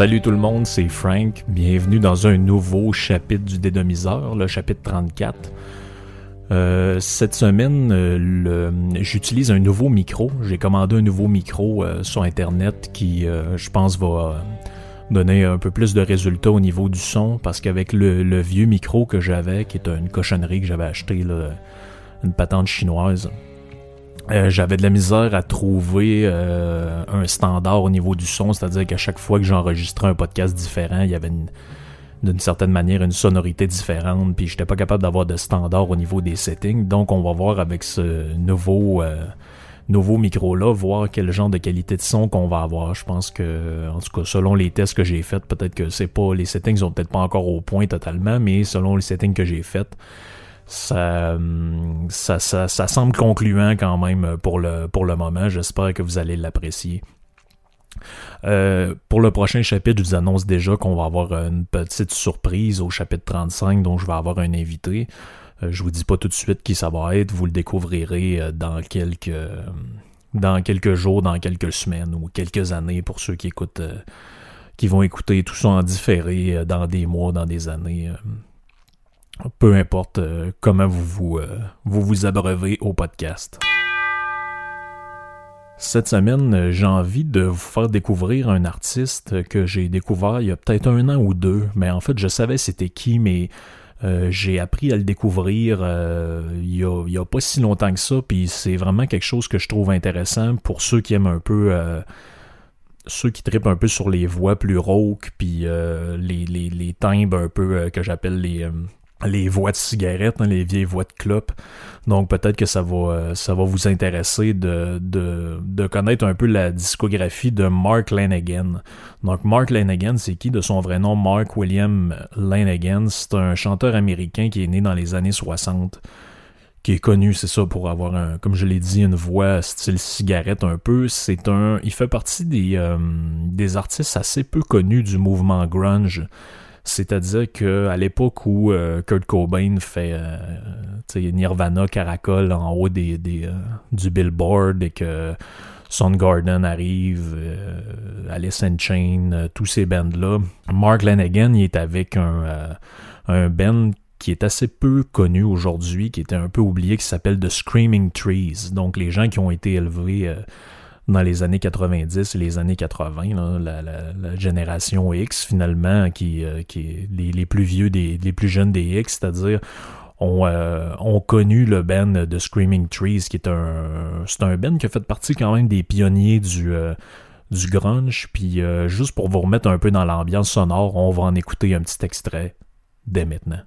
Salut tout le monde, c'est Frank. Bienvenue dans un nouveau chapitre du dédomiseur, le chapitre 34. Euh, cette semaine, euh, j'utilise un nouveau micro. J'ai commandé un nouveau micro euh, sur Internet qui, je pense, va donner un peu plus de résultats au niveau du son parce qu'avec le, vieux micro que j'avais, qui est une cochonnerie que j'avais acheté, une patente chinoise, j'avais de la misère à trouver un standard au niveau du son, c'est-à-dire qu'à chaque fois que j'enregistrais un podcast différent, il y avait une, d'une certaine manière une sonorité différente, puis j'étais pas capable d'avoir de standard au niveau des settings. Donc on va voir avec ce nouveau euh, nouveau micro là, voir quel genre de qualité de son qu'on va avoir. Je pense que en tout cas selon les tests que j'ai faits, peut-être que c'est pas les settings sont peut-être pas encore au point totalement, mais selon les settings que j'ai faits, ça, ça, ça, semble concluant quand même pour le, pour le moment. J'espère que vous allez l'apprécier. Euh, pour le prochain chapitre, je vous annonce déjà qu'on va avoir une petite surprise au chapitre 35, dont je vais avoir un invité. Euh, je vous dis pas tout de suite qui ça va être, vous le découvrirez euh, dans quelques, dans quelques jours, dans quelques semaines ou quelques années pour ceux qui écoutent, qui vont écouter tout ça en différé dans des mois, dans des années. Peu importe comment vous vous, vous, vous abreuvez au podcast. Cette semaine, euh, j'ai envie de vous faire découvrir un artiste que j'ai découvert il y a peut-être un an ou deux, mais en fait je savais c'était qui, mais euh, j'ai appris à le découvrir euh, il, y a, pas si longtemps que ça, puis c'est vraiment quelque chose que je trouve intéressant pour ceux qui aiment un peu... ceux qui tripent un peu sur les voix plus rauques, puis les, les, timbres un peu que j'appelle les les voix de cigarettes, hein, les vieilles voix de clope. Donc peut-être que ça va, euh, ça va vous intéresser de, de, connaître un peu la discographie de Mark Lanegan. Donc Mark Lanegan, c'est qui? De son vrai nom Mark William Lanegan? C'est un chanteur américain qui est né dans les années 60 qui est connu, c'est ça, pour avoir un, comme je l'ai dit, une voix style cigarette un peu. C'est un, il fait partie des, euh, des artistes assez peu connus du mouvement grunge. C'est-à-dire qu'à l'époque où euh, Kurt Cobain fait euh, Nirvana caracole en haut des, euh, du billboard et que Soundgarden arrive, Alice in Chain, tous ces bands-là, Mark Lanegan il est avec un, un band qui est assez peu connu aujourd'hui, qui était un peu oublié, qui s'appelle The Screaming Trees. Donc les gens qui ont été élevés dans les années 90 et les années 80, la, génération X finalement, qui, euh, qui est les, plus vieux, des, les plus jeunes des X, c'est-à-dire ont, euh, ont, connu le band de Screaming Trees, qui est un, c'est un band qui a fait partie quand même des pionniers du, euh, du grunge. Puis juste pour vous remettre un peu dans l'ambiance sonore, on va en écouter un petit extrait dès maintenant.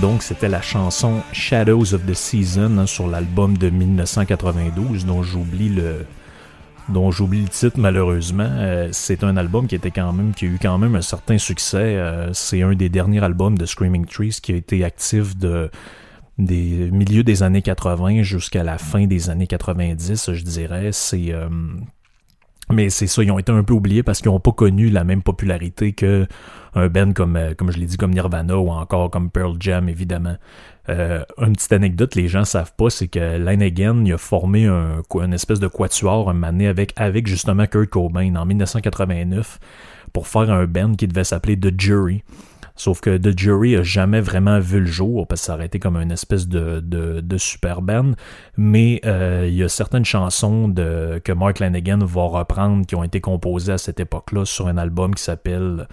Donc, c'était la chanson Shadows of the Season hein, sur l'album de 1992, dont j'oublie le dont j'oublie le titre malheureusement. Euh, c'est un album qui était quand même qui a eu quand même un certain succès. Euh, c'est un des derniers albums de Screaming Trees qui a été actif de des milieux des années 80 jusqu'à la fin des années 90, je dirais. C'est euh, mais c'est ça, ils ont été un peu oubliés parce qu'ils n'ont pas connu la même popularité que un band comme, euh, comme je l'ai dit, comme Nirvana ou encore comme Pearl Jam, évidemment. Euh, une petite anecdote, les gens savent pas, c'est que Again, il a formé un, une espèce de quatuor un moment avec, avec justement Kurt Cobain en 1989 pour faire un band qui devait s'appeler The Jury. Sauf que The Jury a jamais vraiment vu le jour, parce que ça aurait été comme une espèce de, de, super band. Mais euh, il y a certaines chansons de, que Mark Lanegan va reprendre qui ont été composées à cette époque-là sur un album qui s'appelle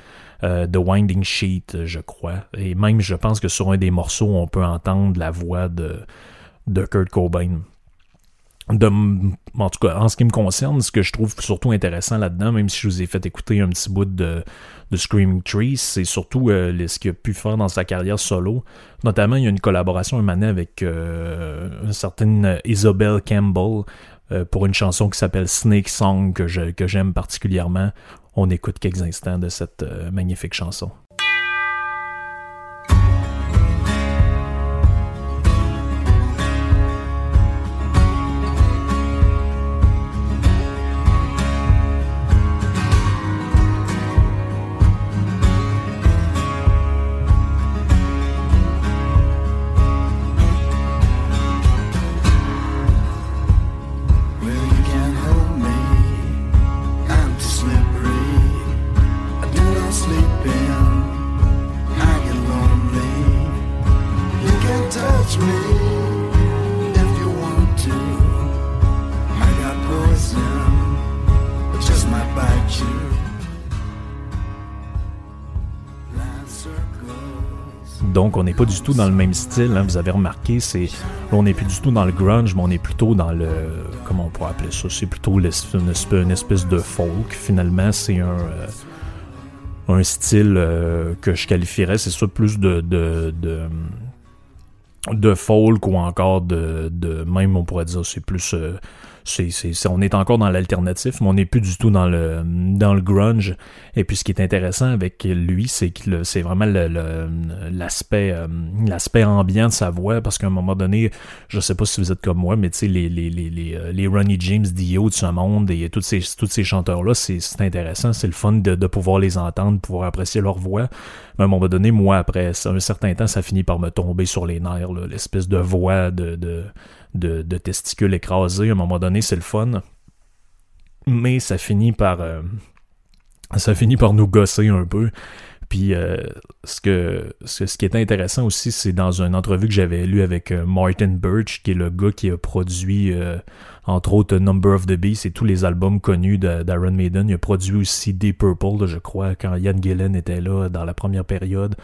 euh, The Winding Sheet, je crois. Et même, je pense que sur un des morceaux, on peut entendre la voix de de Kurt Cobain. En tout cas, en ce qui me concerne, ce que je trouve surtout intéressant là-dedans, même si je vous ai fait écouter un petit bout de, de Screaming Trees, c'est surtout euh, ce qu'il a pu faire dans sa carrière solo. Notamment, il y a une collaboration un avec euh, une certaine Isabelle Campbell euh, pour une chanson qui s'appelle Snake Song que, que j'aime particulièrement. On écoute quelques instants de cette magnifique chanson. Donc, on n'est pas du tout dans le même style. Hein. Vous avez remarqué, c'est on n'est plus du tout dans le grunge, mais on est plutôt dans le. Comment on pourrait appeler ça? C'est plutôt une espèce, de folk. Finalement, c'est un. Euh, un style euh, que je qualifierais, c'est ça, plus de, de, de, folk ou encore de, de. Même, on pourrait dire, c'est plus. Euh, on est encore dans l'alternatif, mais on n'est plus du tout dans le, dans le grunge. Et puis ce qui est intéressant avec lui, c'est que c'est vraiment l'aspect euh, l'aspect ambiant de sa voix, parce qu'à un moment donné, je sais pas si vous êtes comme moi, mais tu sais, les, les, les, les, euh, Ronnie James Dio de ce monde et tous ces, tous ces chanteurs-là, c'est intéressant, c'est le fun de, de pouvoir les entendre, pouvoir apprécier leur voix. Mais à un moment donné, moi, après un certain temps, ça finit par me tomber sur les nerfs, l'espèce de voix de, de de, testicules écrasés. À un moment donné, c'est le fun. Mais ça finit par. Euh, ça finit par nous gosser un peu. Puis euh, ce, que, ce, qui est intéressant aussi, c'est dans une entrevue que j'avais lue avec euh, Martin Birch, qui est le gars qui a produit entre autres Number of the Beast et tous les albums connus d'Iron Maiden. Il a produit aussi Deep Purple, je crois, quand Ian Gillen était là dans la première période.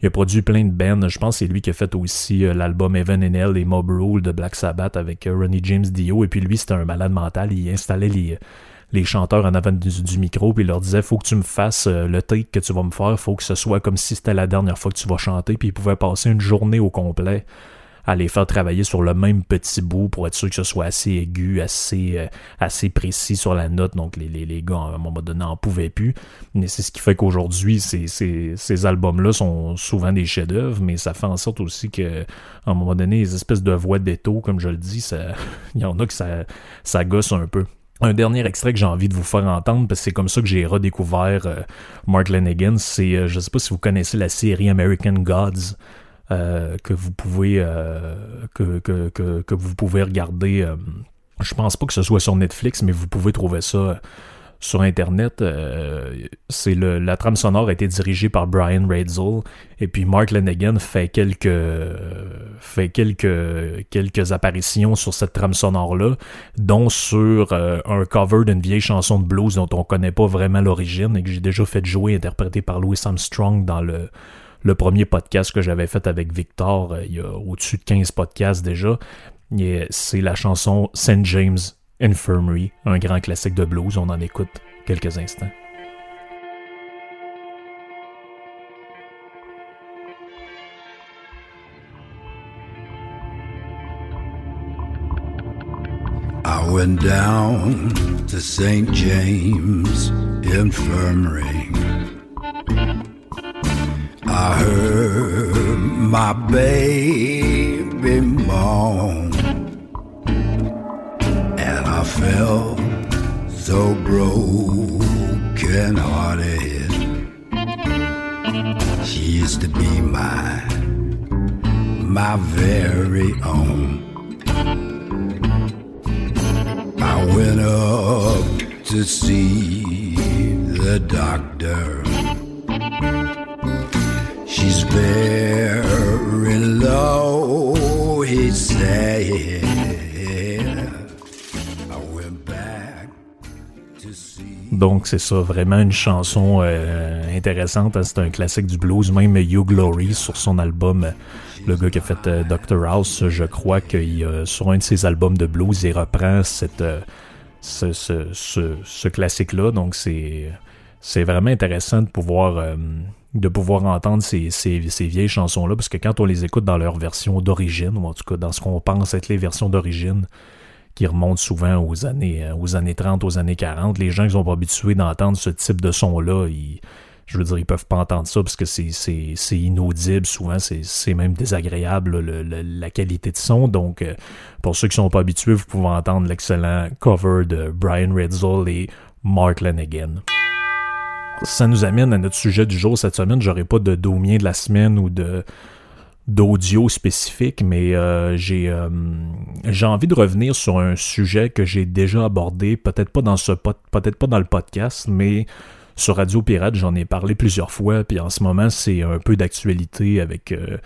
Il a produit plein de bands. Je pense que c'est lui qui a fait aussi euh, l'album Evan and Hell et Mob Rule de Black Sabbath avec euh, Ronnie James Dio. Et puis lui, c'était un malade mental. Il installait les les chanteurs en avant du, micro, puis il leur disait faut que tu me fasses euh, le take que tu vas me faire, faut que ce soit comme si c'était la dernière fois que tu vas chanter, puis il pouvait passer une journée au complet à les faire travailler sur le même petit bout pour être sûr que ce soit assez aigu, assez, euh, assez précis sur la note. Donc les, les, les gars, à un moment donné, n'en pouvaient plus. Mais c'est ce qui fait qu'aujourd'hui, ces, ces, ces albums-là sont souvent des chefs-d'œuvre, mais ça fait en sorte aussi que, à un moment donné, les espèces de voix d'étau, comme je le dis, ça, il y en a que ça, ça gosse un peu. Un dernier extrait que j'ai envie de vous faire entendre, parce que c'est comme ça que j'ai redécouvert euh, Mark Lanigan, c'est, euh, je sais pas si vous connaissez la série American Gods. Euh, que vous pouvez vous pouvez regarder. Je pense pas que ce soit sur Netflix, mais vous pouvez trouver ça sur Internet. c'est le, la trame sonore a été dirigée par Brian Raidsell et puis Mark Lanegan fait quelques fait quelques quelques apparitions sur cette trame sonore là, dont sur un cover d'une vieille chanson de blues dont on connaît pas vraiment l'origine et que j'ai déjà fait jouer interprété par Louis Armstrong dans le le premier podcast que j'avais fait avec Victor, euh, il y a au-dessus de 15 podcasts déjà. C'est la chanson St. James Infirmary, un grand classique de blues. On en écoute quelques instants. I went down to St. James Infirmary. I heard my baby moan, felt so broken hearted. She used to be my, my very own. I went up to see the doctor. She's very low, he said. Donc c'est ça, vraiment une chanson euh, intéressante. Hein. C'est un classique du blues. Même You Glory sur son album, le gars qui a fait euh, Dr House, je crois qu'il sur un de ses albums de blues, il reprend ce, classique-là. Donc c'est c'est vraiment intéressant de pouvoir de pouvoir entendre ces, ces, ces vieilles chansons-là, parce que quand on les écoute dans leur version d'origine, ou en tout cas dans ce qu'on pense être les versions d'origine, qui remontent souvent aux années, euh, aux années 30, aux années 40, les gens qui sont pas habitués d'entendre ce type de son-là, je veux dire, ils peuvent pas entendre ça parce que c'est inaudible, souvent c'est même désagréable la qualité de son. Donc, euh, pour ceux qui sont pas habitués, vous pouvez entendre l'excellent cover de Brian Ritzel et Mark Lanigan ça nous amène à notre sujet du jour cette semaine. J'aurai pas de domien de la semaine ou de d'audio spécifique, mais euh, j'ai euh, j'ai envie de revenir sur un sujet que j'ai déjà abordé, peut-être pas dans ce peut-être pas dans le podcast, mais sur Radio Pirate, j'en ai parlé plusieurs fois, puis en ce moment, c'est un peu d'actualité avec euh,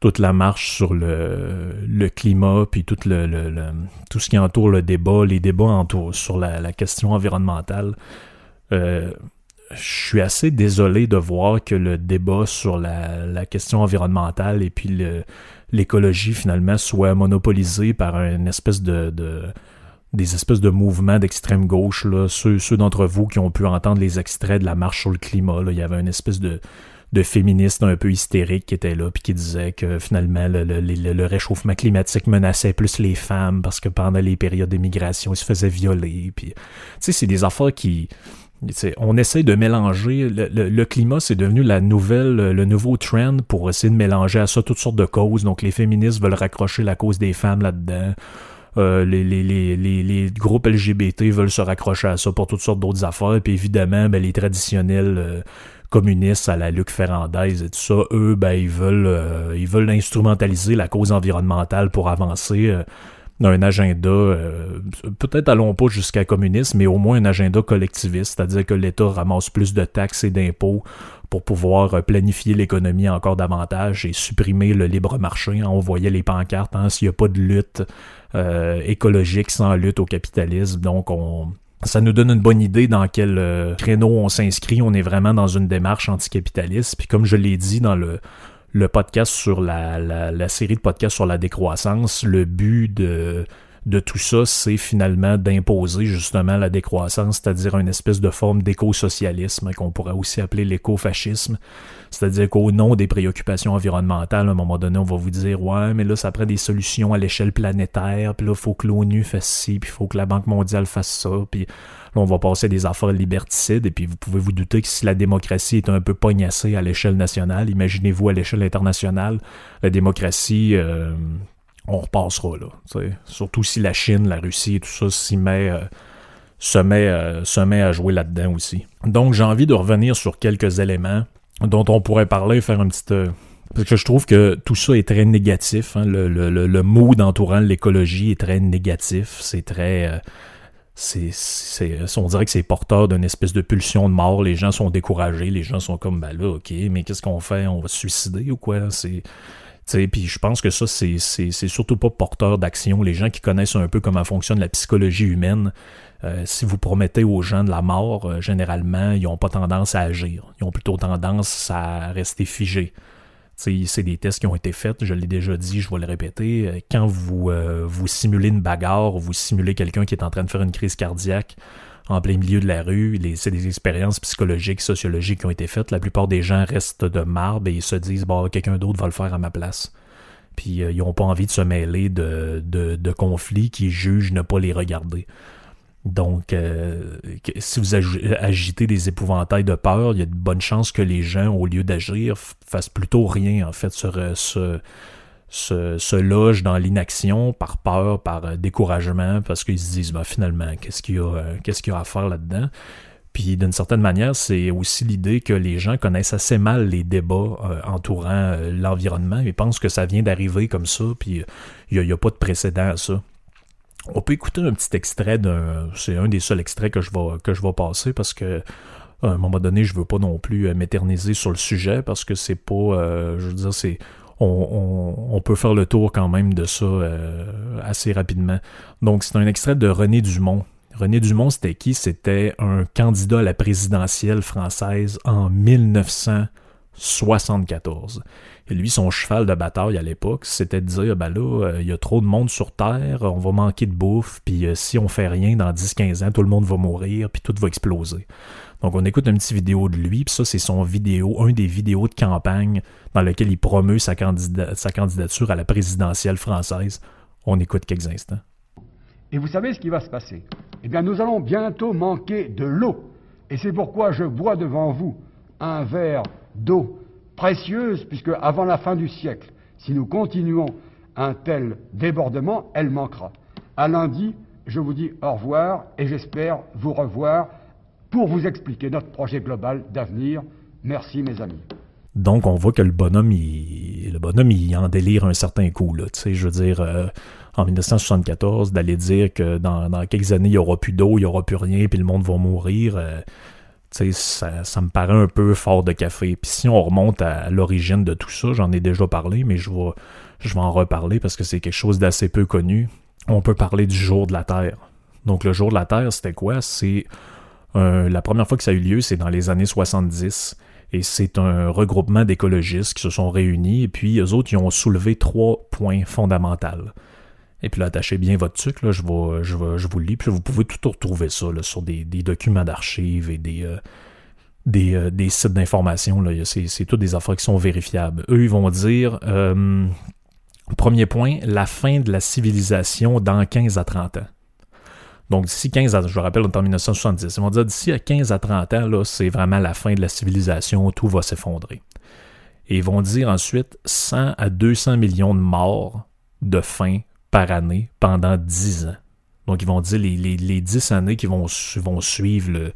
toute la marche sur le, le climat, puis tout, le, tout ce qui entoure le débat, les débats entour, sur la question environnementale. Je suis assez désolé de voir que le débat sur la, question environnementale et puis l'écologie finalement soit monopolisé par une espèce de, des espèces de mouvements d'extrême gauche. Là. Ceux, ceux d'entre vous qui ont pu entendre les extraits de la marche sur le climat, là, il y avait une espèce de, féministes un peu hystérique qui était là puis qui disait que finalement le, réchauffement climatique menaçait plus les femmes parce que pendant les périodes d'immigration ils se faisaient violer puis tu sais c'est des affaires qui on essaie de mélanger. Le, climat, c'est devenu la nouvelle, le nouveau trend pour essayer de mélanger à ça toutes sortes de causes. Donc, les féministes veulent raccrocher la cause des femmes là-dedans. Euh, les, les, les, les, groupes LGBT veulent se raccrocher à ça pour toutes sortes d'autres affaires. Et puis évidemment, ben, les traditionnels euh, communistes à la Luc Ferrandaise et tout ça, eux, ben, ils veulent euh, ils veulent instrumentaliser la cause environnementale pour avancer un agenda, euh, peut-être allons pas jusqu'à communisme, mais au moins un agenda collectiviste, c'est-à-dire que l'État ramasse plus de taxes et d'impôts pour pouvoir euh, planifier l'économie encore davantage et supprimer le libre marché. On voyait les pancartes, hein, s'il n'y a pas de lutte euh, écologique sans lutte au capitalisme, donc on, ça nous donne une bonne idée dans quel créneau on s'inscrit. On est vraiment dans une démarche anticapitaliste. Puis comme je l'ai dit dans le le podcast sur la, la, série de podcasts sur la décroissance, le but de, de tout ça, c'est finalement d'imposer justement la décroissance, c'est-à-dire une espèce de forme d'éco-socialisme qu'on pourrait aussi appeler l'écofascisme. C'est-à-dire qu'au nom des préoccupations environnementales, à un moment donné, on va vous dire Ouais, mais là, ça prend des solutions à l'échelle planétaire, puis là, faut que l'ONU fasse ci, puis faut que la Banque mondiale fasse ça, puis Là, on va passer des affaires liberticides, et puis vous pouvez vous douter que si la démocratie est un peu pognassée à l'échelle nationale, imaginez-vous à l'échelle internationale, la démocratie, euh, on repassera là. Surtout si la Chine, la Russie et tout ça s'y met, euh, se, met, euh, se met à jouer là-dedans aussi. Donc j'ai envie de revenir sur quelques éléments dont on pourrait parler, faire un petit... parce que je trouve que tout ça est très négatif. Hein. Le, le, le, le mood entourant l'écologie est très négatif. C'est très c'est, c'est, on dirait que c'est porteur d'une espèce de pulsion de mort. Les gens sont découragés, les gens sont comme, ben là, ok, mais qu'est-ce qu'on fait? On va se suicider ou quoi? C'est, puis je pense que ça, c'est, c'est, c'est surtout pas porteur d'action. Les gens qui connaissent un peu comment fonctionne la psychologie humaine, euh, si vous promettez aux gens de la mort, euh, généralement, ils n'ont pas tendance à agir. Ils ont plutôt tendance à rester figés c'est des tests qui ont été faits, je l'ai déjà dit, je vais le répéter. Euh, quand vous, euh, vous simulez une bagarre, vous simulez quelqu'un qui est en train de faire une crise cardiaque en plein milieu de la rue, c'est des expériences psychologiques, sociologiques qui ont été faites. La plupart des gens restent de marbre et ils se disent bon, quelqu'un d'autre va le faire à ma place. Puis euh, ils n'ont pas envie de se mêler de, conflits qui jugent ne pas les regarder. Donc, euh, si vous agitez des épouvantails de peur, il y a de bonnes chances que les gens, au lieu d'agir, fassent plutôt rien, en fait, se, logent dans l'inaction par peur, par euh, découragement, parce qu'ils se disent, ben, finalement, euh, qu'est-ce qu'il y a à faire là-dedans? Puis d'une certaine manière, c'est aussi l'idée que les gens connaissent assez mal les débats entourant l'environnement et pensent que ça vient d'arriver comme ça, puis il n'y a, pas de précédent à ça. On peut écouter un petit extrait d'un. C'est un des seuls extraits que je vais, que je vais passer parce que à un moment donné, je veux pas non plus euh, m'éterniser sur le sujet parce que c'est pas. Euh, je veux dire, c'est. On, peut faire le tour quand même de ça euh, assez rapidement. Donc, c'est un extrait de René Dumont. René Dumont, c'était qui? C'était un candidat à la présidentielle française en 1974. Et lui, son cheval de bataille à l'époque, c'était de dire, ben là, euh, il y a trop de monde sur Terre, on va manquer de bouffe, puis euh, si on fait rien dans 10-15 ans, tout le monde va mourir, puis tout va exploser. Donc on écoute une petite vidéo de lui, puis ça c'est son vidéo, un des vidéos de campagne dans lequel il promeut sa candidature à la présidentielle française. On écoute quelques instants. Et vous savez ce qui va se passer? Eh bien nous allons bientôt manquer de l'eau. Et c'est pourquoi je bois devant vous un verre d'eau précieuse, puisque avant la fin du siècle, si nous continuons un tel débordement, elle manquera. À lundi, je vous dis au revoir et j'espère vous revoir pour vous expliquer notre projet global d'avenir. Merci mes amis. Donc on voit que le bonhomme, il, le bonhomme, il en délire un certain coup. Là. Je veux dire, euh, en 1974, d'aller dire que dans, quelques années, il n'y aura plus d'eau, il n'y aura plus rien, puis le monde va mourir. Euh, ça, ça, me paraît un peu fort de café. Puis si on remonte à l'origine de tout ça, j'en ai déjà parlé, mais je vais, je vais en reparler parce que c'est quelque chose d'assez peu connu. On peut parler du jour de la Terre. Donc le jour de la Terre, c'était quoi? C'est euh, la première fois que ça a eu lieu, c'est dans les années 70. Et c'est un regroupement d'écologistes qui se sont réunis. Et puis, eux autres, ils ont soulevé trois points fondamentaux. Et puis là, attachez bien votre truc, là, je, je, je vous le lis. Puis vous pouvez tout retrouver ça sur des, documents d'archives et des, euh, euh, des, sites d'information. C'est toutes des affaires qui sont vérifiables. Eux, ils vont dire, premier point, la fin de la civilisation dans 15 à 30 ans. Donc, d'ici 15 à, je rappelle, on est en 1970. Ils vont dire d'ici à 15 à 30 ans, là, c'est vraiment la fin de la civilisation, tout va s'effondrer. Et ils vont dire ensuite 100 à 200 millions de morts de faim par année pendant 10 ans. Donc, ils vont dire les, les, 10 années qui vont, vont suivre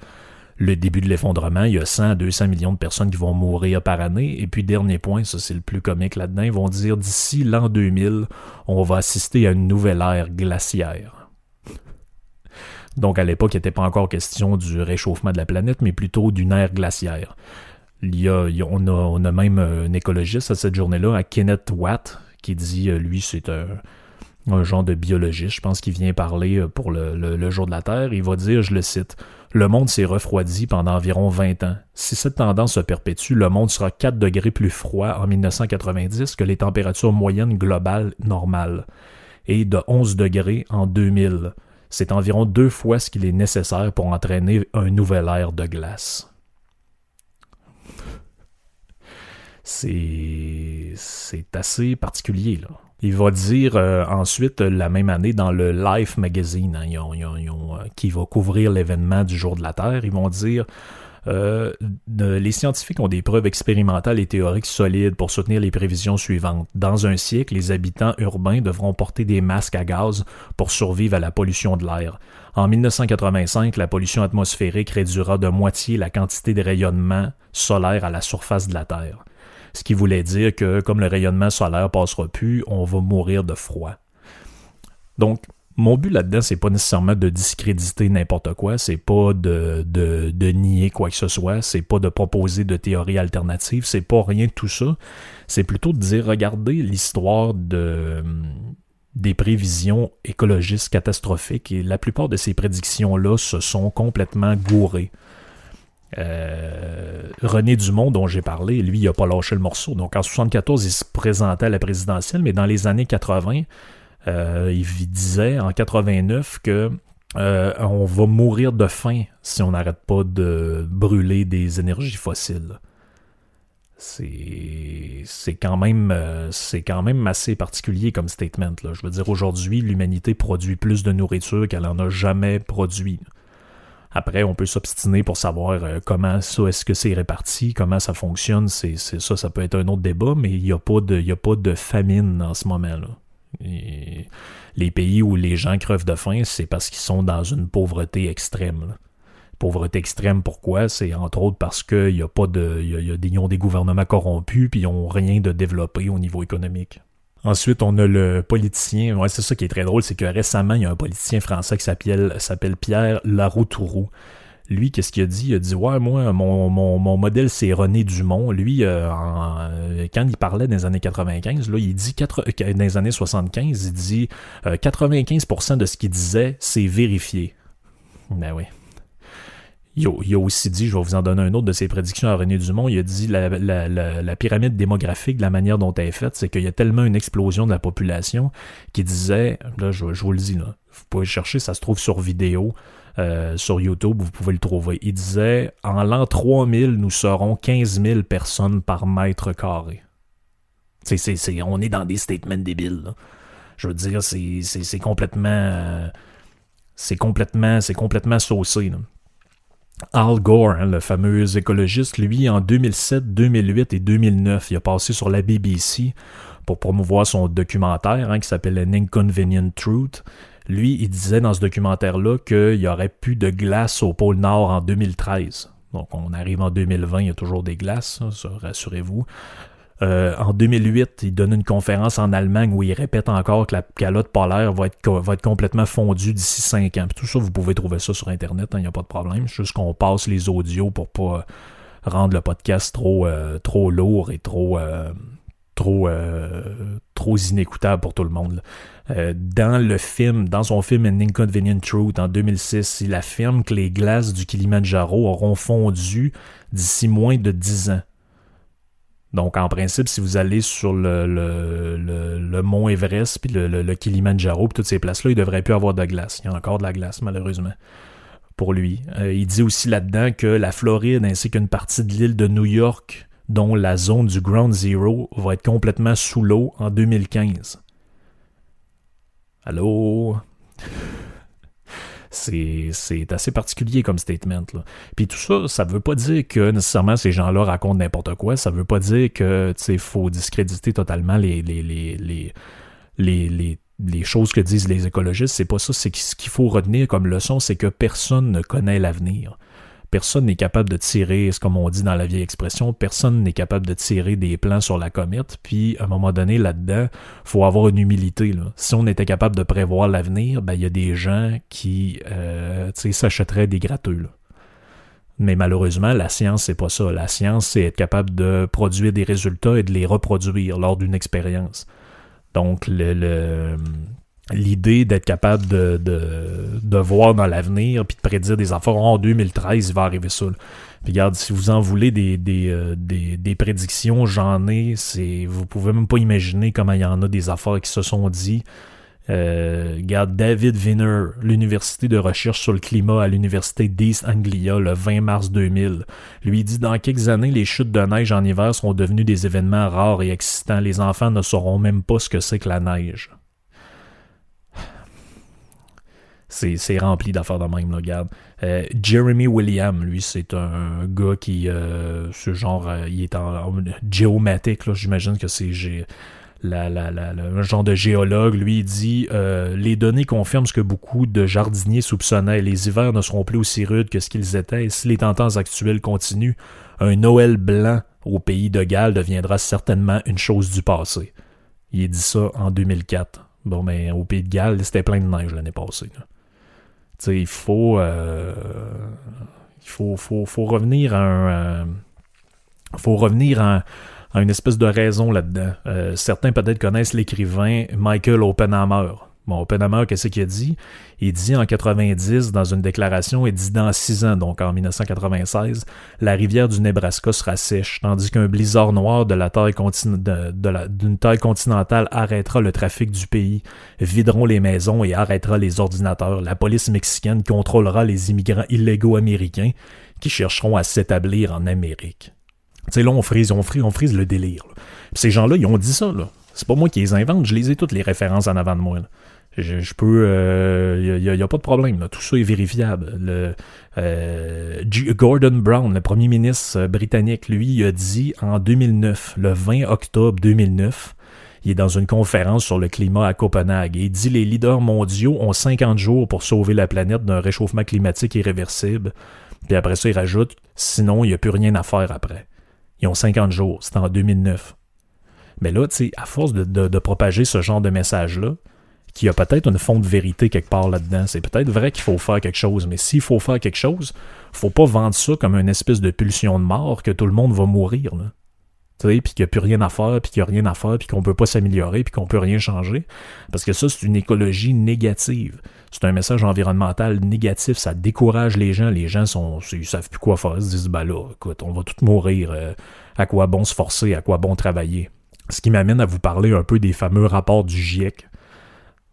le, début de l'effondrement, il y a 100 à 200 millions de personnes qui vont mourir par année. Et puis, dernier point, ça c'est le plus comique là-dedans, ils vont dire d'ici l'an 2000, on va assister à une nouvelle ère glaciaire. Donc à l'époque, il n'était pas encore question du réchauffement de la planète, mais plutôt d'une ère glaciaire. Il y a, on, a, même un écologiste à cette journée-là, à Kenneth Watt, qui dit, euh, lui, c'est un, genre de biologiste, je pense qu'il vient parler euh, pour le, jour de la Terre. Il va dire, je le cite, Le monde s'est refroidi pendant environ 20 ans. Si cette tendance se perpétue, le monde sera 4 degrés plus froid en 1990 que les températures moyennes globales normales et de 11 degrés en 2000 c'est environ deux fois ce qu'il est nécessaire pour entraîner un nouvel air de glace. C'est assez particulier, là. Il va dire euh, ensuite, la même année, dans le Life Magazine, hein, euh, qui va couvrir l'événement du jour de la Terre, ils vont dire euh, les scientifiques ont des preuves expérimentales et théoriques solides pour soutenir les prévisions suivantes. Dans un siècle, les habitants urbains devront porter des masques à gaz pour survivre à la pollution de l'air. En 1985, la pollution atmosphérique réduira de moitié la quantité de rayonnement solaire à la surface de la Terre. Ce qui voulait dire que comme le rayonnement solaire passera plus, on va mourir de froid. Donc, mon but là-dedans, c'est pas nécessairement de discréditer n'importe quoi, c'est pas de, de, nier quoi que ce soit, c'est pas de proposer de théories alternatives, c'est pas rien de tout ça. C'est plutôt de dire, regardez l'histoire de des prévisions écologistes catastrophiques et la plupart de ces prédictions-là se sont complètement gourées. Euh, René Dumont, dont j'ai parlé, lui, il n'a pas lâché le morceau. Donc en 1974, il se présentait à la présidentielle, mais dans les années 80, euh, il disait en 89 que euh, on va mourir de faim si on n'arrête pas de brûler des énergies fossiles. C'est quand même c'est quand même assez particulier comme statement. Je veux dire, aujourd'hui, l'humanité produit plus de nourriture qu'elle en a jamais produit. Après, on peut s'obstiner pour savoir comment ça, est-ce que c'est réparti, comment ça fonctionne. C'est ça, ça peut être un autre débat, mais il n'y a pas de, de famine en ce moment-là les pays où les gens crevent de faim, c'est parce qu'ils sont dans une pauvreté extrême. Pauvreté extrême, pourquoi? C'est entre autres parce qu'il y a pas de. Des, ont des gouvernements corrompus puis ils n'ont rien de développé au niveau économique. Ensuite, on a le politicien. Ouais, c'est ça qui est très drôle, c'est que récemment, il y a un politicien français qui s'appelle Pierre Laroutourou lui, qu'est-ce qu'il a dit? Il a dit Ouais, moi, mon, mon, modèle, c'est René Dumont. Lui, euh, euh, quand il parlait dans les années 95, là, il dit euh, dans les années 75, il dit 95% de ce qu'il disait, c'est vérifié. Ben oui. Il a, aussi dit, je vais vous en donner un autre de ses prédictions à René Dumont, il a dit la, pyramide démographique, la manière dont elle est faite, c'est qu'il y a tellement une explosion de la population qui disait, là je, vous le dis, là, vous pouvez le chercher, ça se trouve sur vidéo, euh, sur YouTube, vous pouvez le trouver. Il disait, en l'an 3000, nous serons 15 000 personnes par mètre carré. C'est, on est dans des statements débiles. Je veux dire, c'est, complètement... Euh, c'est complètement, c'est complètement saucé. Al Gore, hein, le fameux écologiste, lui, en 2007, 2008 et 2009, il a passé sur la BBC pour promouvoir son documentaire hein, qui s'appelle An Inconvenient Truth. Lui, il disait dans ce documentaire-là qu'il y aurait plus de glace au pôle Nord en 2013. Donc, on arrive en 2020, il y a toujours des glaces, rassurez-vous. Euh, en 2008, il donne une conférence en Allemagne où il répète encore que la calotte polaire va être, complètement fondue d'ici 5 ans. tout ça, vous pouvez trouver ça sur Internet, il hein, n'y a pas de problème. C'est juste qu'on passe les audios pour pas rendre le podcast trop, euh, lourd et euh, trop inécoutable pour tout le monde. dans le film, dans son film An Inconvenient Truth en 2006, il affirme que les glaces du Kilimanjaro auront fondu d'ici moins de 10 ans. Donc, en principe, si vous allez sur le, le, mont Everest, puis le, le, Kilimanjaro, puis toutes ces places-là, il devrait plus avoir de glace. Il y a encore de la glace, malheureusement, pour lui. Euh, il dit aussi là-dedans que la Floride ainsi qu'une partie de l'île de New York, dont la zone du Ground Zero, va être complètement sous l'eau en 2015. Allô? C'est assez particulier comme statement. Là. Puis tout ça, ça veut pas dire que nécessairement ces gens-là racontent n'importe quoi. Ça veut pas dire que faut discréditer totalement les, les, les, les, les choses que disent les écologistes. C'est pas ça. C'est ce qu'il faut retenir comme leçon, c'est que personne ne connaît l'avenir personne n'est capable de tirer, comme on dit dans la vieille expression, personne n'est capable de tirer des plans sur la comète. Puis, à un moment donné, là-dedans, faut avoir une humilité. Si on était capable de prévoir l'avenir, ben, il y a des gens qui euh, s'achèteraient des gratteux. Mais malheureusement, la science, c'est pas ça. La science, c'est être capable de produire des résultats et de les reproduire lors d'une expérience. Donc, le, l'idée d'être capable de, de, voir dans l'avenir puis de prédire des affaires. En 2013 il va arriver ça puis regarde si vous en voulez des, des, euh, des, des prédictions j'en ai. C'est vous pouvez même pas imaginer comment il y en a des affaires qui se sont dit euh, regarde David Wiener l'université de recherche sur le climat à l'université d'East Anglia le 20 mars 2000 lui dit dans quelques années les chutes de neige en hiver seront devenues des événements rares et excitants. Les enfants ne sauront même pas ce que c'est que la neige c'est rempli d'affaires de même, là, regarde. Euh, Jeremy William, lui, c'est un gars qui, euh, ce genre, euh, il est en, géomatique, là, j'imagine que c'est un genre de géologue, lui, il dit Les données confirment ce que beaucoup de jardiniers soupçonnaient. Les hivers ne seront plus aussi rudes que ce qu'ils étaient. Si les tendances actuelles continuent, un Noël blanc au pays de Galles deviendra certainement une chose du passé. Il dit ça en 2004. Bon, mais au pays de Galles, c'était plein de neige l'année passée. Il faut, euh, il faut, faut, faut, revenir à un, euh, faut revenir à, une espèce de raison là-dedans. Euh, certains peut-être connaissent l'écrivain Michael Oppenheimer. Bon, Oppenheimer, qu'est-ce qu'il a dit? Il dit en 90, dans une déclaration, il dit dans six ans, donc en 1996, la rivière du Nebraska sera sèche, tandis qu'un blizzard noir de la taille d'une taille continentale arrêtera le trafic du pays, videront les maisons et arrêtera les ordinateurs. La police mexicaine contrôlera les immigrants illégaux américains qui chercheront à s'établir en Amérique. Tu sais, là, on frise, on frise, on frise le délire. Ces gens-là, ils ont dit ça, là. C'est pas moi qui les invente, je les ai toutes les références en avant de moi. Je, peux. Il euh, n'y a, pas de problème. Tout ça est vérifiable. Le, euh, Gordon Brown, le premier ministre euh, britannique, lui, il a dit en 2009, le 20 octobre 2009, il est dans une conférence sur le climat à Copenhague. Il dit les leaders mondiaux ont 50 jours pour sauver la planète d'un réchauffement climatique irréversible. Puis après ça, il rajoute sinon, il n'y a plus rien à faire après. Ils ont 50 jours. C'était en 2009. Mais là, tu sais, à force de, de propager ce genre de message-là, qu'il y a peut-être une fond de vérité quelque part là-dedans. C'est peut-être vrai qu'il faut faire quelque chose, mais s'il faut faire quelque chose, faut pas vendre ça comme une espèce de pulsion de mort que tout le monde va mourir. puis qu'il n'y a plus rien à faire, puis qu'il n'y a rien à faire, puis qu'on peut pas s'améliorer, puis qu'on peut rien changer. Parce que ça, c'est une écologie négative. C'est un message environnemental négatif. Ça décourage les gens. Les gens sont, ils savent plus quoi faire. Ils se disent, ben là, écoute, on va tous mourir. Euh, à quoi bon se forcer? À quoi bon travailler? Ce qui m'amène à vous parler un peu des fameux rapports du GIEC.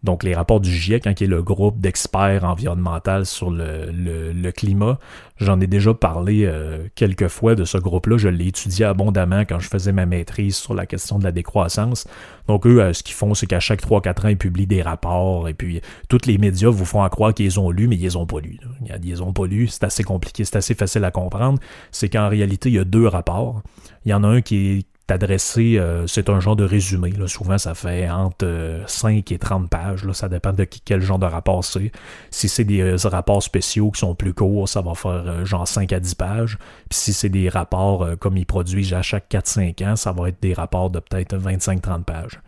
Donc, les rapports du GIEC, hein, qui est le groupe d'experts environnementaux sur le, climat, j'en ai déjà parlé euh, quelques fois de ce groupe-là. Je l'ai étudié abondamment quand je faisais ma maîtrise sur la question de la décroissance. Donc, eux, euh, ce qu'ils font, c'est qu'à chaque 3-4 ans, ils publient des rapports. Et puis, tous les médias vous font croire qu'ils ont lu, mais ils les ont pas lus. Ils les ont pas lus. C'est assez compliqué, c'est assez facile à comprendre. C'est qu'en réalité, il y a deux rapports. Il y en a un qui est adressé, euh, c'est un genre de résumé. Souvent, ça fait entre 5 euh, et 30 pages. Là. Ça dépend de quel genre de rapport c'est. Si c'est des euh, rapports spéciaux qui sont plus courts, ça va faire genre 5 à 10 pages. Puis si c'est des rapports comme ils produisent à chaque 4-5 ans, ça va être des rapports de peut-être 25-30 pages.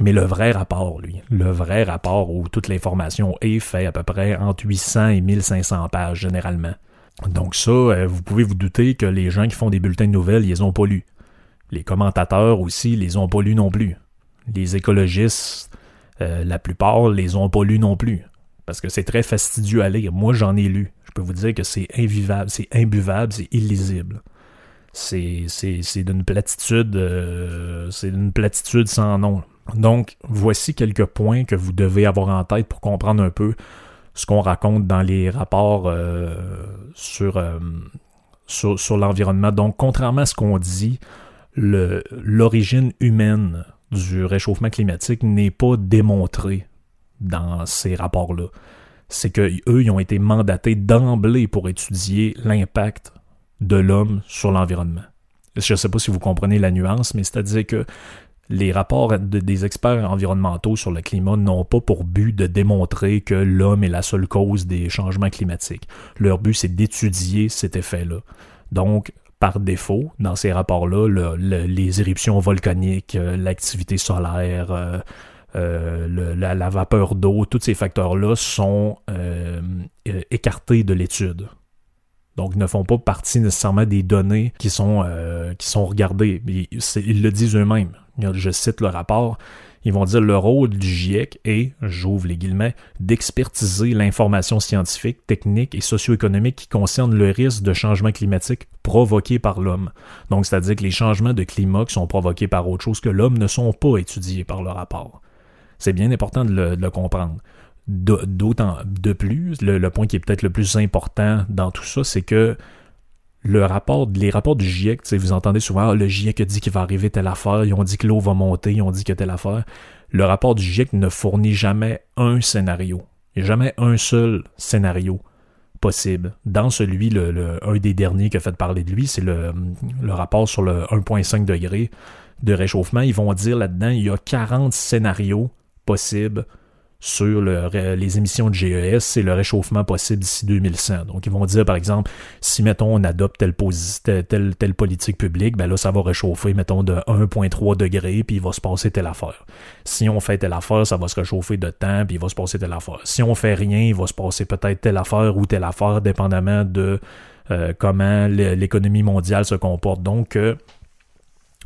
Mais le vrai rapport, lui, le vrai rapport où toute l'information est fait à peu près entre 800 et 1500 pages généralement. Donc ça, vous pouvez vous douter que les gens qui font des bulletins de nouvelles, ils les ont pas lus. Les commentateurs aussi les ont pas lus non plus. Les écologistes, euh, la plupart les ont pas lus non plus. Parce que c'est très fastidieux à lire. Moi, j'en ai lu. Je peux vous dire que c'est invivable, c'est imbuvable, c'est illisible. C'est, d'une platitude, euh, c'est d'une platitude sans nom. Donc, voici quelques points que vous devez avoir en tête pour comprendre un peu ce qu'on raconte dans les rapports euh, sur l'environnement. Donc, contrairement à ce qu'on dit, l'origine humaine du réchauffement climatique n'est pas démontrée dans ces rapports-là. C'est qu'eux, ils ont été mandatés d'emblée pour étudier l'impact de l'homme sur l'environnement. Je ne sais pas si vous comprenez la nuance, mais c'est-à-dire que les rapports des experts environnementaux sur le climat n'ont pas pour but de démontrer que l'homme est la seule cause des changements climatiques. Leur but, c'est d'étudier cet effet-là. Donc, par défaut dans ces rapports-là les éruptions volcaniques, euh, l'activité solaire, euh, euh, la, vapeur d'eau, tous ces facteurs-là sont écartés de l'étude. Donc, ne font pas partie nécessairement des données qui sont, qui sont regardées. Ils le disent eux-mêmes. Je cite le rapport. Ils vont dire le rôle du GIEC est, j'ouvre les guillemets, d'expertiser l'information scientifique, technique et socio-économique qui concerne le risque de changement climatique provoqué par l'homme. Donc, c'est-à-dire que les changements de climat qui sont provoqués par autre chose que l'homme ne sont pas étudiés par le rapport. C'est bien important de le, comprendre. D'autant de plus, le point qui est peut-être le plus important dans tout ça, c'est que le rapport, les rapports du GIEC, vous entendez souvent, ah, le GIEC a dit qu'il va arriver telle affaire, ils ont dit que l'eau va monter, ils ont dit que telle affaire. Le rapport du GIEC ne fournit jamais un scénario. Jamais un seul scénario possible. Dans celui, le, un des derniers qui a fait parler de lui, c'est le, le rapport sur le 1,5 degré de réchauffement. Ils vont dire là-dedans, il y a 40 scénarios possibles sur les émissions de GES, c'est le réchauffement possible d'ici 2100. Donc, ils vont dire, par exemple, si, mettons, on adopte telle, telle, telle, politique publique, ben là, ça va réchauffer, mettons, de 1,3 degré, puis il va se passer telle affaire. Si on fait telle affaire, ça va se réchauffer de temps, puis il va se passer telle affaire. Si on fait rien, il va se passer peut-être telle affaire ou telle affaire, dépendamment de euh, comment l'économie mondiale se comporte. Donc, euh,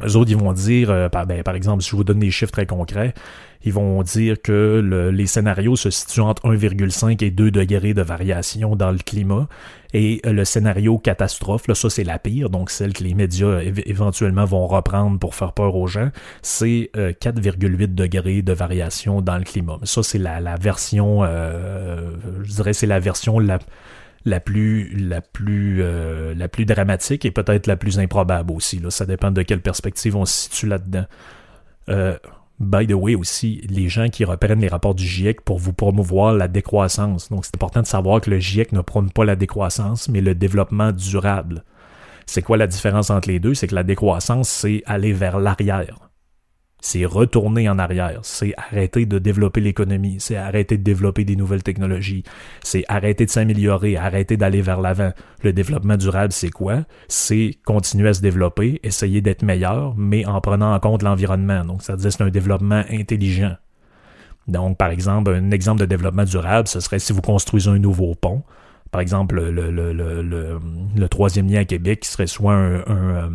eux autres, ils vont dire, euh, par, ben, par exemple, si je vous donne des chiffres très concrets, ils vont dire que les scénarios se situent entre 1,5 et 2 degrés de variation dans le climat. Et euh, le scénario catastrophe, là, ça c'est la pire, donc celle que les médias éventuellement vont reprendre pour faire peur aux gens, c'est 4,8 euh, degrés de variation dans le climat. Ça c'est la, la, version, je dirais c'est la version la la plus, la plus, euh, la plus dramatique et peut-être la plus improbable aussi. Là. Ça dépend de quelle perspective on se situe là-dedans. Euh, by the way aussi, les gens qui reprennent les rapports du GIEC pour vous promouvoir la décroissance. Donc c'est important de savoir que le GIEC ne prône pas la décroissance, mais le développement durable. C'est quoi la différence entre les deux? C'est que la décroissance, c'est aller vers l'arrière c'est retourner en arrière, c'est arrêter de développer l'économie, c'est arrêter de développer des nouvelles technologies, c'est arrêter de s'améliorer, arrêter d'aller vers l'avant. Le développement durable, c'est quoi? C'est continuer à se développer, essayer d'être meilleur, mais en prenant en compte l'environnement. Donc, ça veut dire c'est un développement intelligent. Donc, par exemple, un exemple de développement durable, ce serait si vous construisez un nouveau pont. Par exemple, le, troisième lien à Québec, qui serait soit un, un, euh,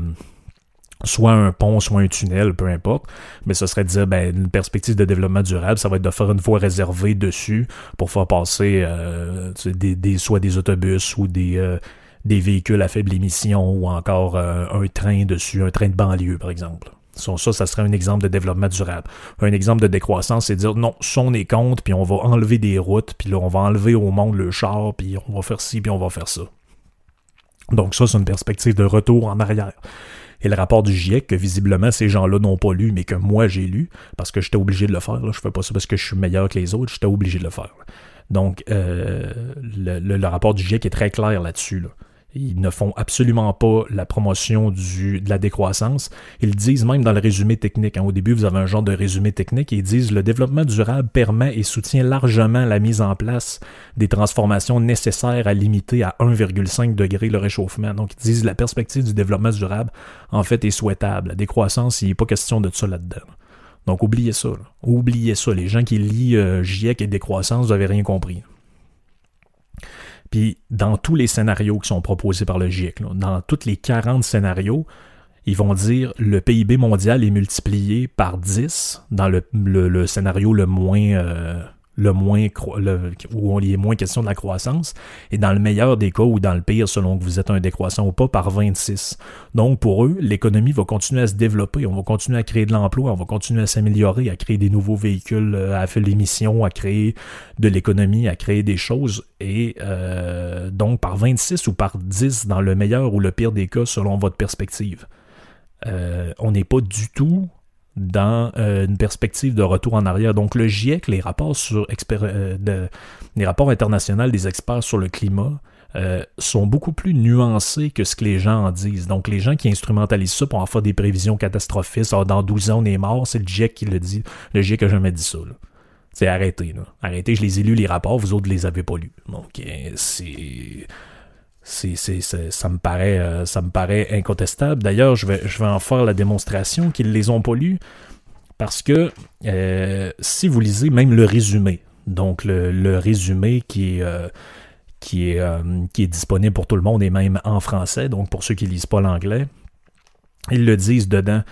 soit un pont, soit un tunnel, peu importe, mais ce serait de dire, ben, une perspective de développement durable, ça va être de faire une voie réservée dessus pour faire passer euh, des, soit des autobus ou des, euh, des véhicules à faible émission ou encore euh, un train dessus, un train de banlieue, par exemple. Ça, ça, serait un exemple de développement durable. Un exemple de décroissance, c'est dire non, ça on est contre, puis on va enlever des routes, puis là on va enlever au monde le char, puis on va faire ci, puis on va faire ça. Donc ça, c'est une perspective de retour en arrière et le rapport du GIEC que visiblement ces gens-là n'ont pas lu, mais que moi j'ai lu, parce que j'étais obligé de le faire. Là. Je fais pas ça parce que je suis meilleur que les autres, j'étais obligé de le faire. Donc, euh, le, le, rapport du GIEC est très clair là-dessus. Là. Ils ne font absolument pas la promotion du, de la décroissance. Ils disent même dans le résumé technique, hein, au début vous avez un genre de résumé technique, ils disent le développement durable permet et soutient largement la mise en place des transformations nécessaires à limiter à 1,5 degré le réchauffement. Donc ils disent la perspective du développement durable en fait est souhaitable. La décroissance, il n'est pas question de ça là-dedans. Donc oubliez ça. Oubliez ça. Les gens qui lisent euh, GIEC et décroissance, n'avez rien compris. Puis dans tous les scénarios qui sont proposés par le GIEC, dans tous les 40 scénarios, ils vont dire le PIB mondial est multiplié par 10 dans le, scénario le moins, euh, le moins où il est moins question de la croissance, et dans le meilleur des cas, ou dans le pire, selon que vous êtes un décroissant ou pas, par 26. Donc pour eux, l'économie va continuer à se développer, on va continuer à créer de l'emploi, on va continuer à s'améliorer, à créer des nouveaux véhicules euh, à faire l'émission, à créer de l'économie, à créer des choses, et euh, donc par 26 ou par 10 dans le meilleur ou le pire des cas, selon votre perspective. Euh, on n'est pas du tout dans euh, une perspective de retour en arrière. Donc le GIEC, les rapports, sur euh, les rapports internationaux des experts sur le climat, euh, sont beaucoup plus nuancés que ce que les gens en disent. Donc, les gens qui instrumentalisent ça pour en faire des prévisions catastrophistes, ah, dans 12 ans on est mort, c'est le GIEC qui le dit. Le GIEC a jamais dit ça. C'est arrêté. Là. Arrêtez, je les ai lus les rapports, vous autres ne les avez pas lus. Donc, c'est c'est, ça, me paraît, euh, ça me paraît incontestable. D'ailleurs, je vais, je vais en faire la démonstration qu'ils ne les ont pas lus parce que euh, si vous lisez même le résumé, donc le, résumé qui est, euh, qui, est, qui est disponible pour tout le monde et même en français, donc pour ceux qui ne lisent pas l'anglais, ils le disent dedans.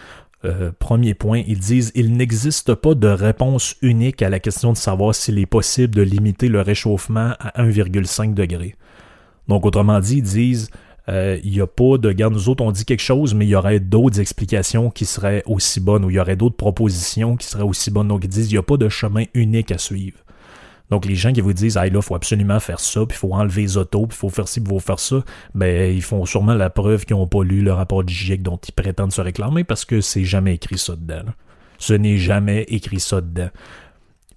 premier point, ils disent il n'existe pas de réponse unique à la question de savoir s'il est possible de limiter le réchauffement à 1,5 degré. Donc, autrement dit, ils disent euh, il n'y a pas de. Regarde, nous autres, on dit quelque chose, mais il y aurait d'autres explications qui seraient aussi bonnes ou il y aurait d'autres propositions qui seraient aussi bonnes. Donc, ils disent il n'y a pas de chemin unique à suivre. Donc, les gens qui vous disent, ah là, il faut absolument faire ça, puis il faut enlever les autos, puis il faut faire ci, puis il faut faire ça, ben, ils font sûrement la preuve qu'ils n'ont pas lu le rapport du GIEC dont ils prétendent se réclamer parce que c'est jamais écrit ça dedans. Ce n'est jamais écrit ça dedans.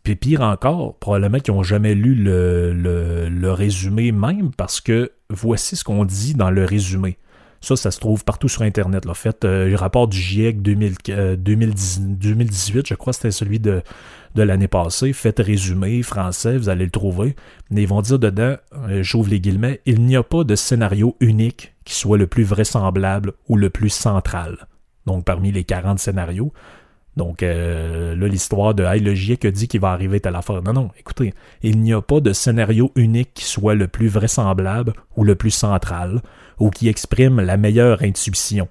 Puis pire encore, probablement qu'ils n'ont jamais lu le, résumé même parce que voici ce qu'on dit dans le résumé. Ça, ça se trouve partout sur Internet. Là. Faites euh, le rapport du GIEC 2010, 2018, je crois que c'était celui de, de l'année passée. Faites résumé français, vous allez le trouver. Mais ils vont dire dedans, euh, j'ouvre les guillemets, il n'y a pas de scénario unique qui soit le plus vraisemblable ou le plus central. Donc parmi les 40 scénarios, donc euh, là, l'histoire de hey, le GIEC dit qu'il va arriver telle affaire. Non, non, écoutez, il n'y a pas de scénario unique qui soit le plus vraisemblable ou le plus central, ou qui exprime la meilleure intuition.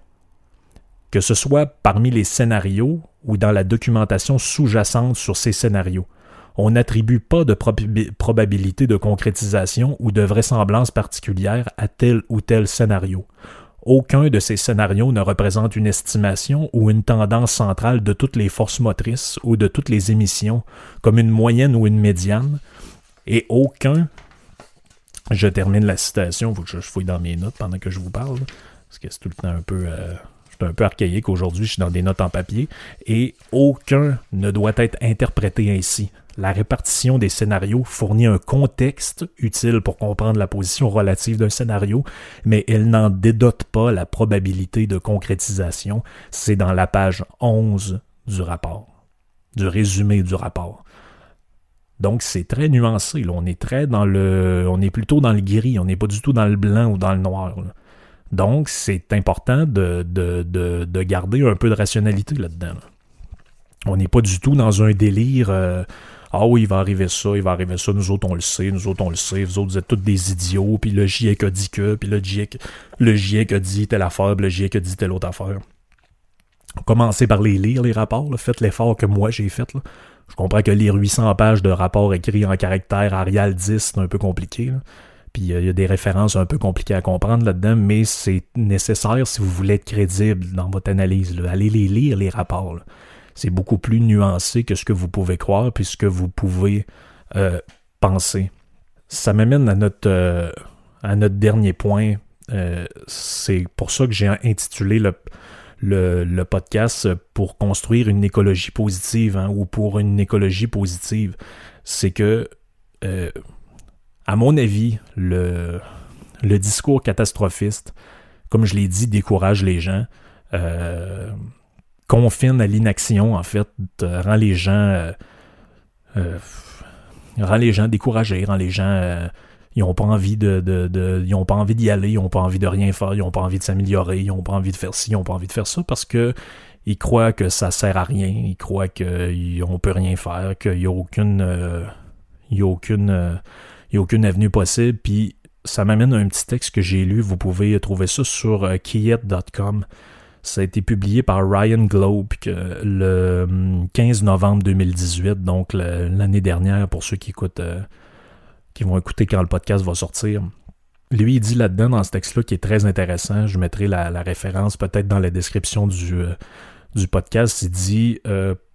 Que ce soit parmi les scénarios ou dans la documentation sous-jacente sur ces scénarios. On n'attribue pas de probabilité de concrétisation ou de vraisemblance particulière à tel ou tel scénario. Aucun de ces scénarios ne représente une estimation ou une tendance centrale de toutes les forces motrices ou de toutes les émissions, comme une moyenne ou une médiane, et aucun, je termine la citation, faut que je fouille dans mes notes pendant que je vous parle, parce que c'est tout le temps un peu... Euh, un peu archaïque aujourd'hui, je suis dans des notes en papier, et aucun ne doit être interprété ainsi. La répartition des scénarios fournit un contexte utile pour comprendre la position relative d'un scénario, mais elle n'en dédote pas la probabilité de concrétisation. C'est dans la page 11 du rapport, du résumé du rapport. Donc c'est très nuancé. On est très dans le, on est plutôt dans le gris. On n'est pas du tout dans le blanc ou dans le noir. Donc c'est important de, de, garder un peu de rationalité là-dedans. On n'est pas du tout dans un délire. Euh, ah oui, il va arriver ça, il va arriver ça, nous autres on le sait, nous autres on le sait, vous autres vous êtes tous des idiots, puis le GIEC a dit que, puis le GIEC, le GIEC a dit telle affaire, le GIEC a dit telle autre affaire. commencez par les lire, les rapports. Faites l'effort que moi j'ai fait. Je comprends que lire 800 pages de rapports écrits en caractère Arial 10, c'est un peu compliqué. Puis il y a des références un peu compliquées à comprendre là-dedans, mais c'est nécessaire si vous voulez être crédible dans votre analyse. Allez les lire, les rapports. C'est beaucoup plus nuancé que ce que vous pouvez croire, puis ce que vous pouvez euh, penser. Ça m'amène à notre, euh, à notre dernier point. Euh, c'est pour ça que j'ai intitulé le, le, podcast pour construire une écologie positive hein, ou pour une écologie positive. C'est que à mon avis, le, le discours catastrophiste, comme je l'ai dit, décourage les gens, confine à l'inaction, en fait, rend les gens. Euh, euh, rend les gens découragés, rend les gens. ils n'ont pas envie de, de, ils ont pas envie d'y aller, ils n'ont pas envie de rien faire, ils n'ont pas envie de s'améliorer, ils n'ont pas envie de faire ci, ils n'ont pas envie de faire ça parce que ils croient que ça sert à rien, ils croient qu'on peut rien faire, qu'il n'y a aucune. y a aucune n'y a aucune avenue possible. Puis ça m'amène à un petit texte que j'ai lu. Vous pouvez trouver ça sur euh, kiet.com. Ça a été publié par Ryan Globe le 15 hum, novembre 2018, donc l'année dernière pour ceux qui écoutent, euh, qui vont écouter quand le podcast va sortir. Lui, il dit là-dedans, dans ce texte-là, qui est très intéressant, je mettrai la, référence peut-être dans la description du, euh, du podcast, il dit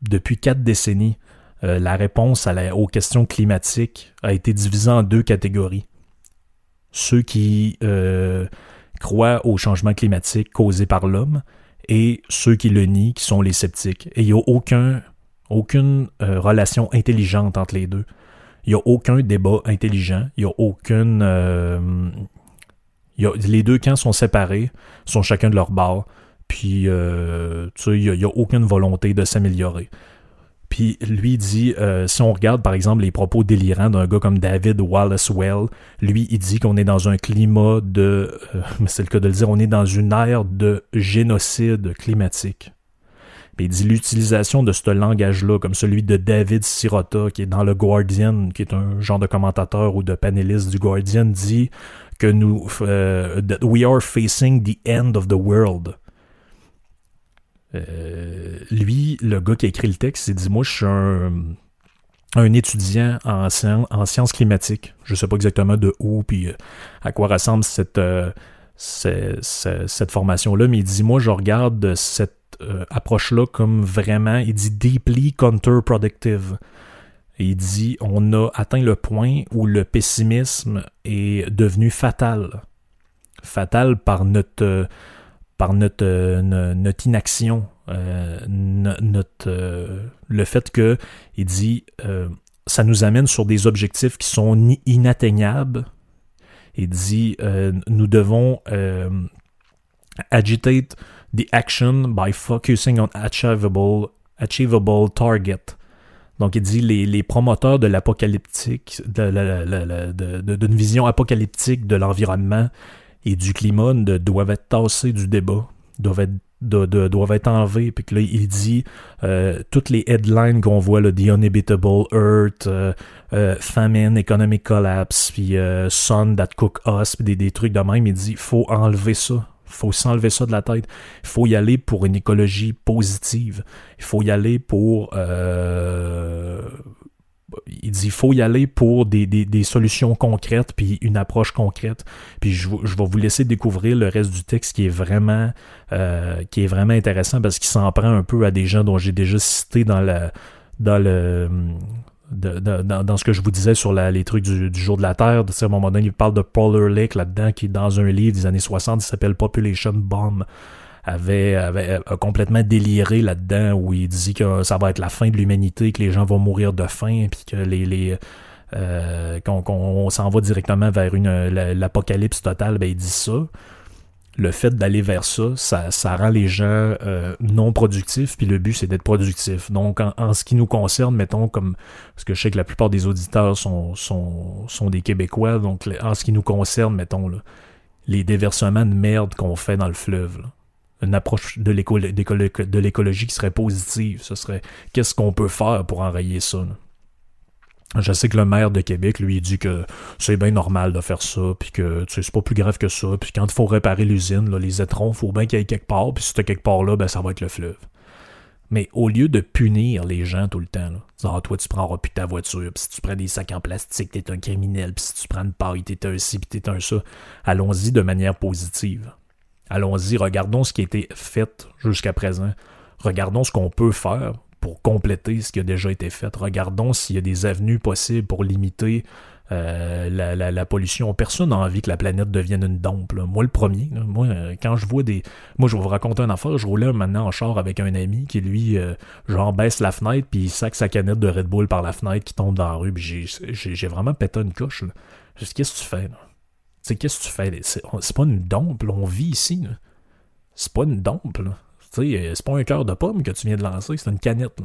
Depuis quatre décennies, euh, la réponse aux questions climatiques a été divisée en deux catégories. Ceux qui euh, croient au changement climatique causé par l'homme et ceux qui le nient, qui sont les sceptiques. Et il n'y a aucun, aucune euh, relation intelligente entre les deux. Il n'y a aucun débat intelligent. Il n'y a aucune... les deux camps sont séparés, sont chacun de leur bord. Puis, il n'y a, aucune volonté de s'améliorer. Puis lui dit, euh, si on regarde par exemple les propos délirants d'un gars comme David Wallace-Well, lui il dit qu'on est dans un climat de, euh, c'est le cas de le dire, on est dans une ère de génocide climatique. Mais il dit l'utilisation de ce langage-là, comme celui de David Sirota, qui est dans le Guardian, qui est un genre de commentateur ou de panéliste du Guardian, dit que nous, euh, we are facing the end of the world. Euh, lui, le gars qui a écrit le texte, il dit Moi, je suis un, étudiant en, sciences climatiques. Je ne sais pas exactement de où puis euh, à quoi ressemble cette, euh, cette, formation-là, mais il dit Moi, je regarde cette approche-là comme vraiment, il dit deeply counterproductive. il dit On a atteint le point où le pessimisme est devenu fatal. Fatal par notre par notre, euh, inaction, euh, notre, euh, le fait que il dit ça nous amène sur des objectifs qui sont inatteignables. Il dit nous devons agitate the action by focusing on achievable, achievable target. Donc, il dit les, les promoteurs de l'apocalyptique, d'une de, de, vision apocalyptique de l'environnement, et du climat doivent être tassés du débat, doivent être doivent être enlevés. Puis que là, il dit euh, toutes les headlines qu'on voit, là, The Unhabitable Earth, euh, euh, Famine, Economic Collapse, puis Sun That Cook Us, puis des, des, trucs de même. Il dit faut enlever ça. faut s'enlever ça de la tête. Il faut y aller pour une écologie positive. Il faut y aller pour il dit il faut y aller pour des, solutions concrètes puis une approche concrète. Puis je, vais vous laisser découvrir le reste du texte qui est vraiment euh, qui est vraiment intéressant parce qu'il s'en prend un peu à des gens dont j'ai déjà cité dans la dans le dans, ce que je vous disais sur les trucs du, jour de la Terre. À un moment donné, il parle de Polar Lake là-dedans, qui est dans un livre des années 60, qui s'appelle Population Bomb avait, avait complètement déliré là-dedans où il dit que ça va être la fin de l'humanité, que les gens vont mourir de faim, puis que les, les euh, qu'on s'en va directement vers une l'apocalypse totale, ben il dit ça. Le fait d'aller vers ça, ça, rend les gens euh, non productifs, puis le but c'est d'être productif. Donc en, ce qui nous concerne, mettons comme parce que je sais que la plupart des auditeurs sont, sont, sont des Québécois, donc en ce qui nous concerne, mettons là, les déversements de merde qu'on fait dans le fleuve. Là une approche de l'écologie qui serait positive. Ce serait qu'est-ce qu'on peut faire pour enrayer ça. Je sais que le maire de Québec, lui, dit que c'est bien normal de faire ça, puis que c'est pas plus grave que ça, puis quand il faut réparer l'usine, les étrons, faut bien qu'il y ait quelque part, puis si t'as quelque part là, ben ça va être le fleuve. Mais au lieu de punir les gens tout le temps, là, ah, toi tu prends plus ta voiture, puis si tu prends des sacs en plastique, t'es un criminel, puis si tu prends une paille, t'es un ci, puis t'es un ça, allons-y de manière positive. Allons-y, regardons ce qui a été fait jusqu'à présent. Regardons ce qu'on peut faire pour compléter ce qui a déjà été fait. Regardons s'il y a des avenues possibles pour limiter euh, la, pollution. Personne n'a envie que la planète devienne une dompe. Moi, le premier, moi, euh, quand je vois des. Moi, je vais vous raconter une affaire. Je roulais maintenant en char avec un ami qui, lui, euh, genre, baisse la fenêtre, puis il sac sa canette de Red Bull par la fenêtre qui tombe dans la rue. j'ai vraiment pété une coche. Qu'est-ce que tu fais? Là? Qu'est-ce que tu fais? C'est pas une dompe, on vit ici. C'est pas une dompe. Euh, c'est pas un cœur de pomme que tu viens de lancer, c'est une canette.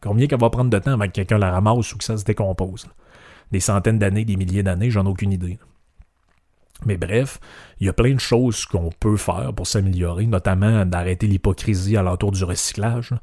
Combien qu'elle va prendre de temps avant que quelqu'un la ramasse ou que ça se décompose? Des centaines d'années, des milliers d'années, j'en ai aucune idée. Mais bref, il y a plein de choses qu'on peut faire pour s'améliorer, notamment d'arrêter l'hypocrisie à l'entour du recyclage.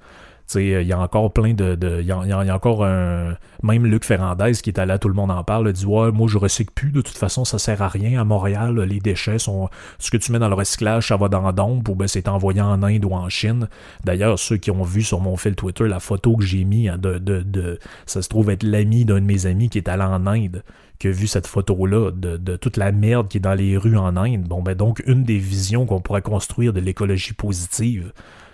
Il y a encore plein de. Y, a, encore un. Même Luc Ferrandez qui est allé à Tout le monde en parle, dit Ouais, moi je recycle plus, de toute façon, ça sert à rien. À Montréal, les déchets sont. Ce que tu mets dans le recyclage, ça va dans la dompe ou ben c'est envoyé en Inde ou en Chine. D'ailleurs, ceux qui ont vu sur mon fil Twitter la photo que j'ai mis hein, de. Ça se trouve être l'ami d'un de mes amis qui est allé en Inde qui a vu cette photo-là de, toute la merde qui est dans les rues en Inde. Bon, ben donc, une des visions qu'on pourrait construire de l'écologie positive,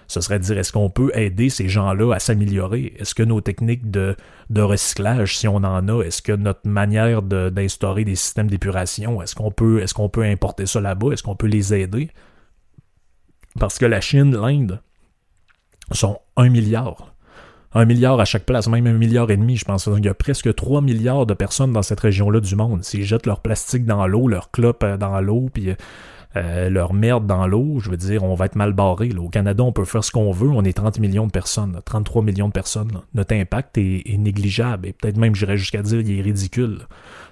ce serait de dire est-ce qu'on peut aider ces gens-là à s'améliorer? Est-ce que nos techniques de, recyclage, si on en a, est-ce que notre manière d'instaurer des systèmes d'épuration, est-ce qu'on peut, qu'on peut importer ça là-bas? Est-ce qu'on peut les aider? Parce que la Chine, l'Inde, sont un milliard. Un milliard à chaque place, même un milliard et demi, je pense. Il y a presque 3 milliards de personnes dans cette région-là du monde. S'ils jettent leur plastique dans l'eau, leur clope euh, dans l'eau, puis euh, leur merde dans l'eau, je veux dire, on va être mal barré. Au Canada, on peut faire ce qu'on veut, on est 30 millions de personnes, 33 millions de personnes. Notre impact est, négligeable et peut-être même, j'irais jusqu'à dire, il est ridicule.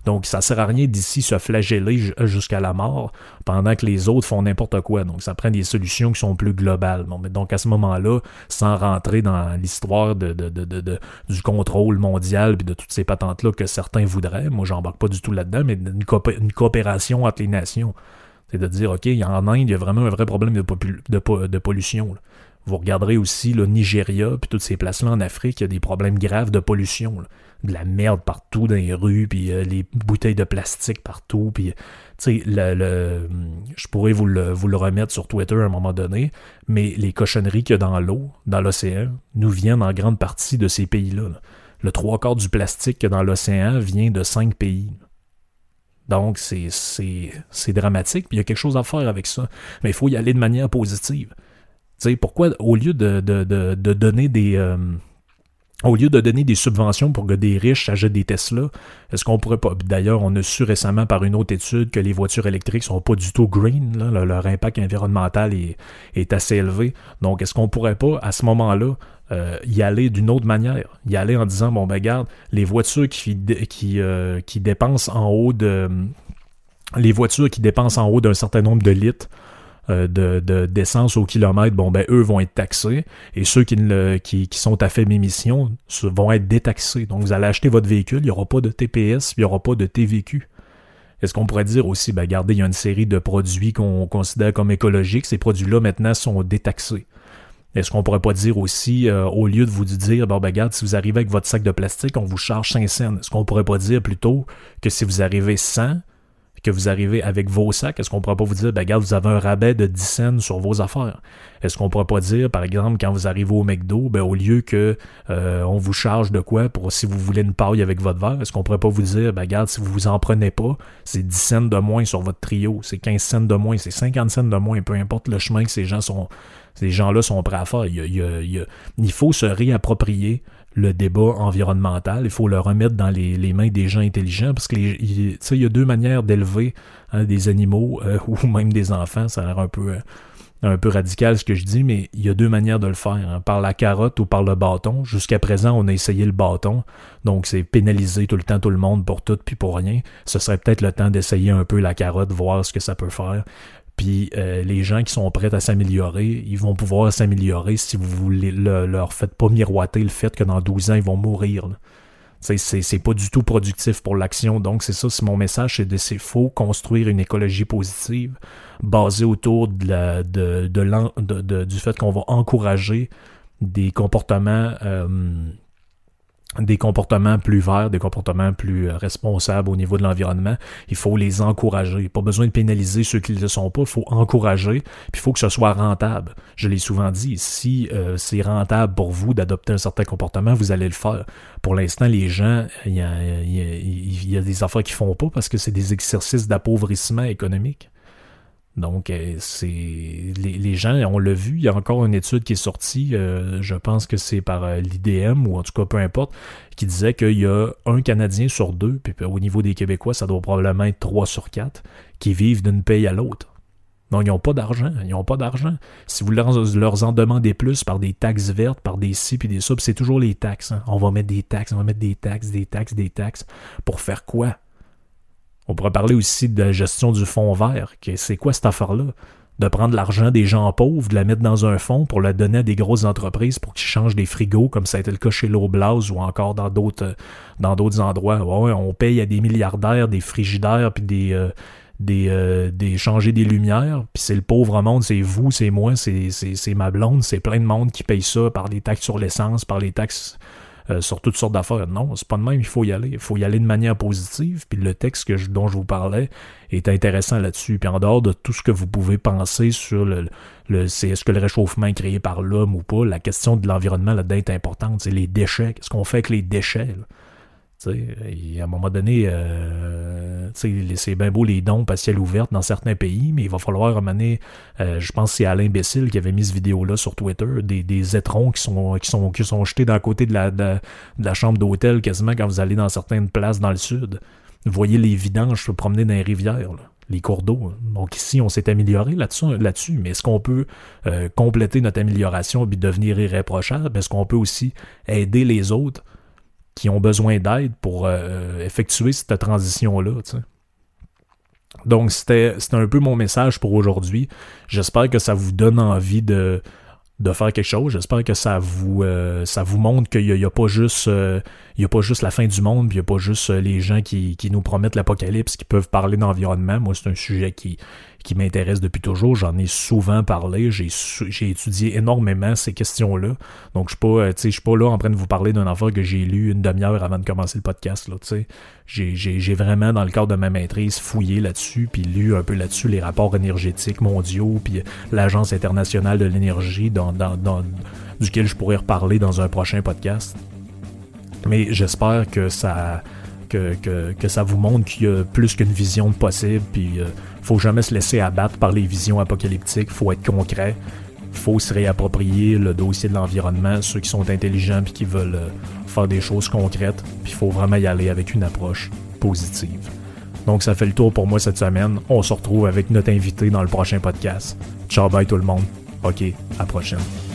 Donc, ça sert à rien d'ici se flageller jusqu'à la mort pendant que les autres font n'importe quoi. Donc, ça prend des solutions qui sont plus globales. Bon, mais donc, à ce moment-là, sans rentrer dans l'histoire de, du contrôle mondial et de toutes ces patentes-là que certains voudraient, moi, j'embarque pas du tout là-dedans, mais une coopération entre les nations. C'est de dire, OK, en Inde, il y a vraiment un vrai problème de, pollution. Vous regarderez aussi le Nigeria, puis toutes ces places-là en Afrique, il y a des problèmes graves de pollution. De la merde partout dans les rues, puis euh, les bouteilles de plastique partout, puis sais, le, je pourrais vous le, vous le remettre sur Twitter à un moment donné, mais les cochonneries qu'il y a dans l'eau, dans l'océan, nous viennent en grande partie de ces pays-là. Le trois quarts du plastique qu'il y a dans l'océan vient de cinq pays. Donc, c'est dramatique, puis il y a quelque chose à faire avec ça. Mais il faut y aller de manière positive. Tu sais, pourquoi, au lieu de, de, de, donner des... Euh, au lieu de donner des subventions pour que des riches achètent des Tesla, est-ce qu'on pourrait pas? D'ailleurs, on a su récemment par une autre étude que les voitures électriques sont pas du tout green. Leur impact environnemental est, assez élevé. Donc, est-ce qu'on pourrait pas, à ce moment-là, euh, y aller d'une autre manière? Y aller en disant, bon, ben, regarde, les voitures euh, qui dépensent en haut de... Les voitures qui dépensent en haut d'un certain nombre de litres euh, de, d'essence au kilomètre, bon, ben, eux vont être taxés. Et ceux qui, qui, qui sont à faible émission vont être détaxés. Donc, vous allez acheter votre véhicule, il n'y aura pas de TPS, il n'y aura pas de TVQ. Est-ce qu'on pourrait dire aussi, ben, regardez, il y a une série de produits qu'on considère comme écologiques. Ces produits-là, maintenant, sont détaxés. Est-ce qu'on pourrait pas dire aussi, euh, au lieu de vous dire, ben, regarde, si vous arrivez avec votre sac de plastique, on vous charge 5 cents. Est-ce qu'on pourrait pas dire plutôt que si vous arrivez 100, que vous arrivez avec vos sacs, est-ce qu'on pourrait pas vous dire, ben, regarde, vous avez un rabais de 10 cents sur vos affaires? Est-ce qu'on pourrait pas dire, par exemple, quand vous arrivez au McDo, ben, au lieu que euh, on vous charge de quoi pour si vous voulez une paille avec votre verre, est-ce qu'on pourrait pas vous dire, ben, regarde, si vous vous en prenez pas, c'est 10 cents de moins sur votre trio, c'est 15 cents de moins, c'est 50 cents de moins, peu importe le chemin que ces gens sont, ces gens-là sont prêts à faire. Il, faut se réapproprier le débat environnemental. Il faut le remettre dans les, mains des gens intelligents parce qu'il il y a deux manières d'élever hein, des animaux euh, ou même des enfants. Ça a l'air un peu, euh, un peu radical ce que je dis, mais il y a deux manières de le faire. Hein, par la carotte ou par le bâton. Jusqu'à présent, on a essayé le bâton. Donc, c'est pénaliser tout le temps tout le monde pour tout puis pour rien. Ce serait peut-être le temps d'essayer un peu la carotte, voir ce que ça peut faire. Puis euh, les gens qui sont prêts à s'améliorer, ils vont pouvoir s'améliorer si vous voulez leur faites pas miroiter le fait que dans 12 ans, ils vont mourir. C'est pas du tout productif pour l'action. Donc, c'est ça, c'est mon message, c'est de c'est faut construire une écologie positive basée autour de la, de, de, du fait qu'on va encourager des comportements euh, des comportements plus verts, des comportements plus euh, responsables au niveau de l'environnement. Il faut les encourager. Pas besoin de pénaliser ceux qui ne le sont pas. Il faut encourager. Puis il faut que ce soit rentable. Je l'ai souvent dit. Si euh, c'est rentable pour vous d'adopter un certain comportement, vous allez le faire. Pour l'instant, les gens, il y a, des affaires qui font pas parce que c'est des exercices d'appauvrissement économique. Donc, euh, c'est les, gens, on l'a vu, il y a encore une étude qui est sortie, euh, je pense que c'est par euh, l'IDM, ou en tout cas peu importe, qui disait qu'il y a un Canadien sur deux, puis au niveau des Québécois, ça doit probablement être trois sur quatre, qui vivent d'une paye à l'autre. Donc, ils n'ont pas d'argent. Ils n'ont pas d'argent. Si vous leur, en demandez plus par des taxes vertes, par des ci puis des ça, c'est toujours les taxes. Hein. On va mettre des taxes, on va mettre des taxes, des taxes, des taxes. Pour faire quoi? On pourrait parler aussi de la gestion du fonds vert. C'est quoi cette affaire-là? De prendre l'argent des gens pauvres, de la mettre dans un fonds pour la donner à des grosses entreprises pour qu'ils changent des frigos, comme ça a été le cas chez l'Oblast ou encore dans d'autres dans d'autres endroits. On paye à des milliardaires des frigidaires puis des euh, des, euh, des changer des lumières, puis c'est le pauvre monde, c'est vous, c'est moi, c'est ma blonde, c'est plein de monde qui paye ça par les taxes sur l'essence, par les taxes euh, sur toutes sortes d'affaires. Non, c'est pas de même, il faut y aller. Il faut y aller de manière positive. Puis le texte dont je vous parlais est intéressant là-dessus. Puis en dehors de tout ce que vous pouvez penser sur le, le c'est est-ce que le réchauffement est créé par l'homme ou pas, la question de l'environnement là-dedans est importante. C'est les déchets. Qu'est-ce qu'on fait avec les déchets? À un moment donné, euh, c'est bien beau les dons à ciel ouvert dans certains pays, mais il va falloir amener, euh, je pense que c'est Alain Bessil qui avait mis cette vidéo-là sur Twitter, des, étrons qui sont, qui, sont, qui sont jetés d'un côté de la, chambre d'hôtel quasiment quand vous allez dans certaines places dans le sud. Vous voyez les vidanges se promener dans les rivières. les cours d'eau. Donc ici, on s'est amélioré là-dessus, là-dessus. mais est-ce qu'on peut euh, compléter notre amélioration et devenir irréprochable? Est-ce qu'on peut aussi aider les autres qui ont besoin d'aide pour euh, effectuer cette transition-là. Donc, c'était un peu mon message pour aujourd'hui. J'espère que ça vous donne envie de, de faire quelque chose. J'espère que ça vous, euh, ça vous montre qu'il n'y a, pas juste, euh, a pas juste la fin du monde, puis il n'y a pas juste les gens qui, qui nous promettent l'apocalypse, qui peuvent parler d'environnement. Moi, c'est un sujet qui, qui m'intéresse depuis toujours. J'en ai souvent parlé. J'ai, étudié énormément ces questions-là. Donc, je pas, euh, suis pas là en train de vous parler d'un affaire que j'ai lu une demi-heure avant de commencer le podcast. J'ai vraiment, dans le cadre de ma maîtrise, fouillé là-dessus, puis lu un peu là-dessus les rapports énergétiques mondiaux, puis l'Agence internationale de l'énergie, dans, dans, dans, duquel je pourrais reparler dans un prochain podcast. Mais j'espère que ça, que, ça vous montre qu'il y a plus qu'une vision possible, puis euh, faut jamais se laisser abattre par les visions apocalyptiques, faut être concret, faut se réapproprier le dossier de l'environnement, ceux qui sont intelligents puis qui veulent euh, faire des choses concrètes, puis il faut vraiment y aller avec une approche positive. Donc ça fait le tour pour moi cette semaine. On se retrouve avec notre invité dans le prochain podcast. Ciao bye tout le monde. OK, à la prochaine.